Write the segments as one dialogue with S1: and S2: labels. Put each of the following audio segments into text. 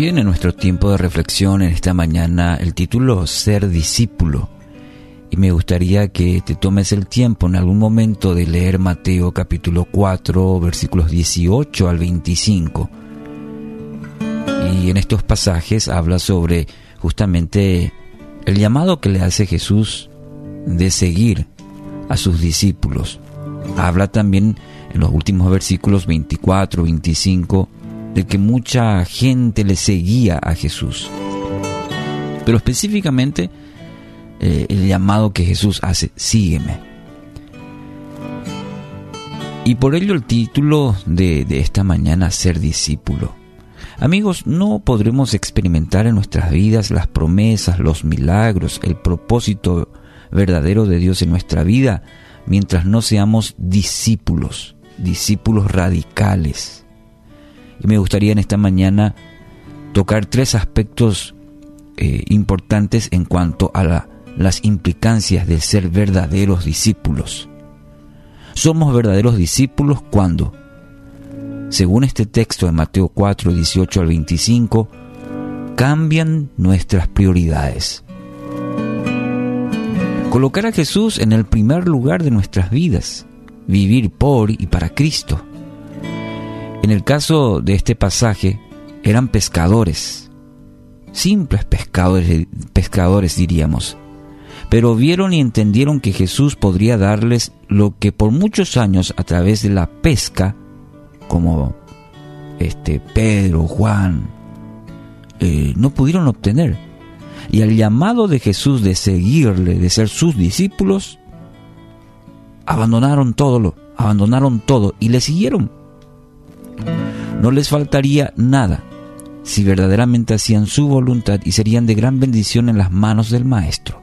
S1: Bien, en nuestro tiempo de reflexión en esta mañana, el título Ser discípulo. Y me gustaría que te tomes el tiempo en algún momento de leer Mateo capítulo 4, versículos 18 al 25. Y en estos pasajes habla sobre justamente el llamado que le hace Jesús de seguir a sus discípulos. Habla también en los últimos versículos 24, 25, de que mucha gente le seguía a Jesús. Pero específicamente eh, el llamado que Jesús hace, sígueme. Y por ello el título de, de esta mañana, ser discípulo. Amigos, no podremos experimentar en nuestras vidas las promesas, los milagros, el propósito verdadero de Dios en nuestra vida mientras no seamos discípulos, discípulos radicales, y me gustaría en esta mañana tocar tres aspectos eh, importantes en cuanto a las implicancias de ser verdaderos discípulos. Somos verdaderos discípulos cuando, según este texto de Mateo 4, 18 al 25, cambian nuestras prioridades. Colocar a Jesús en el primer lugar de nuestras vidas, vivir por y para Cristo. En el caso de este pasaje, eran pescadores, simples pescadores, pescadores diríamos, pero vieron y entendieron que Jesús podría darles lo que por muchos años a través de la pesca, como este Pedro, Juan, eh, no pudieron obtener. Y al llamado de Jesús de seguirle, de ser sus discípulos, abandonaron todo, abandonaron todo y le siguieron. No les faltaría nada si verdaderamente hacían su voluntad y serían de gran bendición en las manos del Maestro.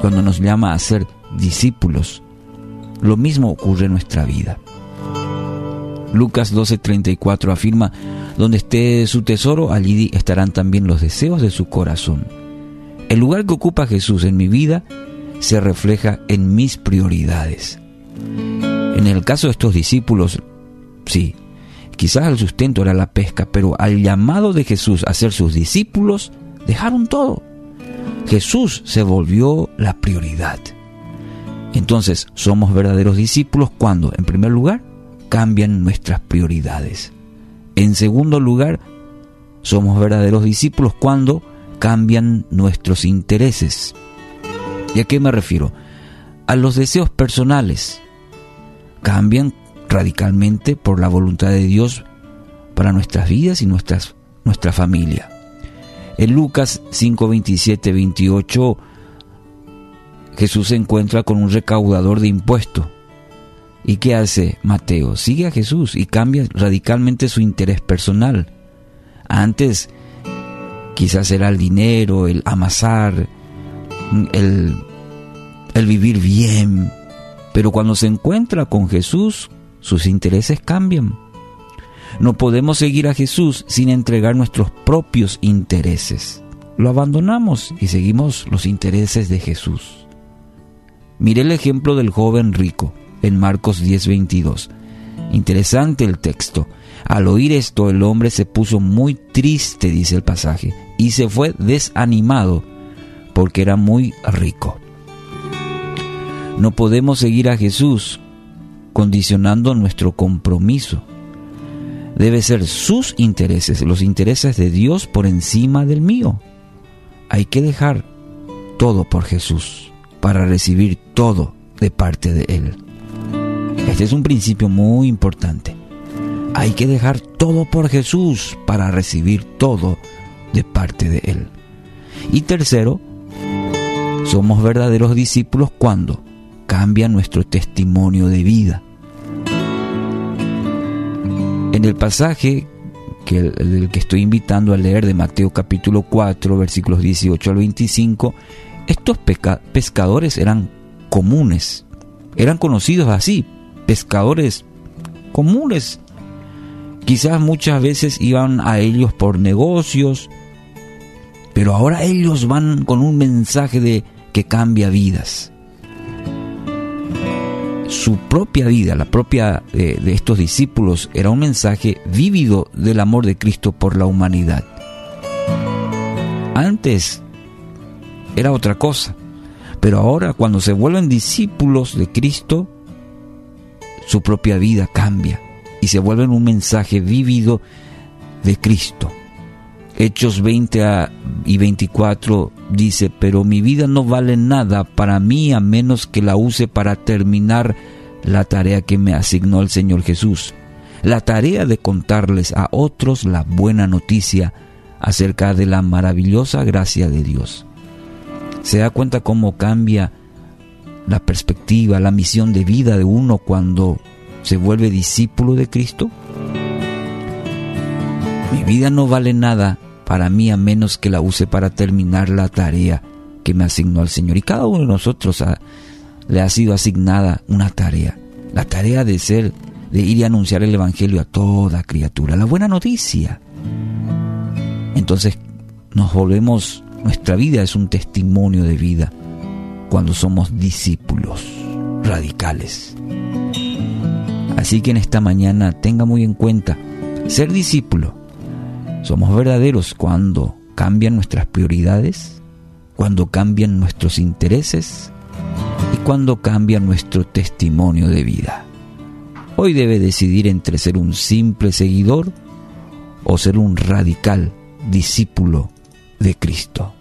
S1: Cuando nos llama a ser discípulos, lo mismo ocurre en nuestra vida. Lucas 12:34 afirma, donde esté su tesoro, allí estarán también los deseos de su corazón. El lugar que ocupa Jesús en mi vida se refleja en mis prioridades. En el caso de estos discípulos, sí, Quizás el sustento era la pesca, pero al llamado de Jesús a ser sus discípulos, dejaron todo. Jesús se volvió la prioridad. Entonces, somos verdaderos discípulos cuando, en primer lugar, cambian nuestras prioridades. En segundo lugar, somos verdaderos discípulos cuando cambian nuestros intereses. ¿Y a qué me refiero? A los deseos personales. Cambian radicalmente por la voluntad de Dios para nuestras vidas y nuestras, nuestra familia. En Lucas 5, 27, 28, Jesús se encuentra con un recaudador de impuestos. ¿Y qué hace Mateo? Sigue a Jesús y cambia radicalmente su interés personal. Antes quizás era el dinero, el amasar, el, el vivir bien, pero cuando se encuentra con Jesús, sus intereses cambian. No podemos seguir a Jesús sin entregar nuestros propios intereses. Lo abandonamos y seguimos los intereses de Jesús. Mire el ejemplo del joven rico en Marcos 10:22. Interesante el texto. Al oír esto el hombre se puso muy triste, dice el pasaje, y se fue desanimado porque era muy rico. No podemos seguir a Jesús condicionando nuestro compromiso. Debe ser sus intereses, los intereses de Dios por encima del mío. Hay que dejar todo por Jesús para recibir todo de parte de Él. Este es un principio muy importante. Hay que dejar todo por Jesús para recibir todo de parte de Él. Y tercero, somos verdaderos discípulos cuando cambia nuestro testimonio de vida. En el pasaje que el, que estoy invitando a leer de Mateo capítulo 4 versículos 18 al 25, estos pescadores eran comunes, eran conocidos así, pescadores comunes. Quizás muchas veces iban a ellos por negocios, pero ahora ellos van con un mensaje de que cambia vidas su propia vida, la propia eh, de estos discípulos, era un mensaje vívido del amor de Cristo por la humanidad. Antes era otra cosa, pero ahora cuando se vuelven discípulos de Cristo, su propia vida cambia y se vuelven un mensaje vívido de Cristo. Hechos 20 y 24 dice, pero mi vida no vale nada para mí a menos que la use para terminar la tarea que me asignó el Señor Jesús, la tarea de contarles a otros la buena noticia acerca de la maravillosa gracia de Dios. ¿Se da cuenta cómo cambia la perspectiva, la misión de vida de uno cuando se vuelve discípulo de Cristo? Mi vida no vale nada para mí a menos que la use para terminar la tarea que me asignó el Señor. Y cada uno de nosotros le ha sido asignada una tarea. La tarea de ser, de ir y anunciar el Evangelio a toda criatura. La buena noticia. Entonces nos volvemos, nuestra vida es un testimonio de vida cuando somos discípulos radicales. Así que en esta mañana tenga muy en cuenta, ser discípulo, somos verdaderos cuando cambian nuestras prioridades, cuando cambian nuestros intereses y cuando cambia nuestro testimonio de vida. Hoy debe decidir entre ser un simple seguidor o ser un radical discípulo de Cristo.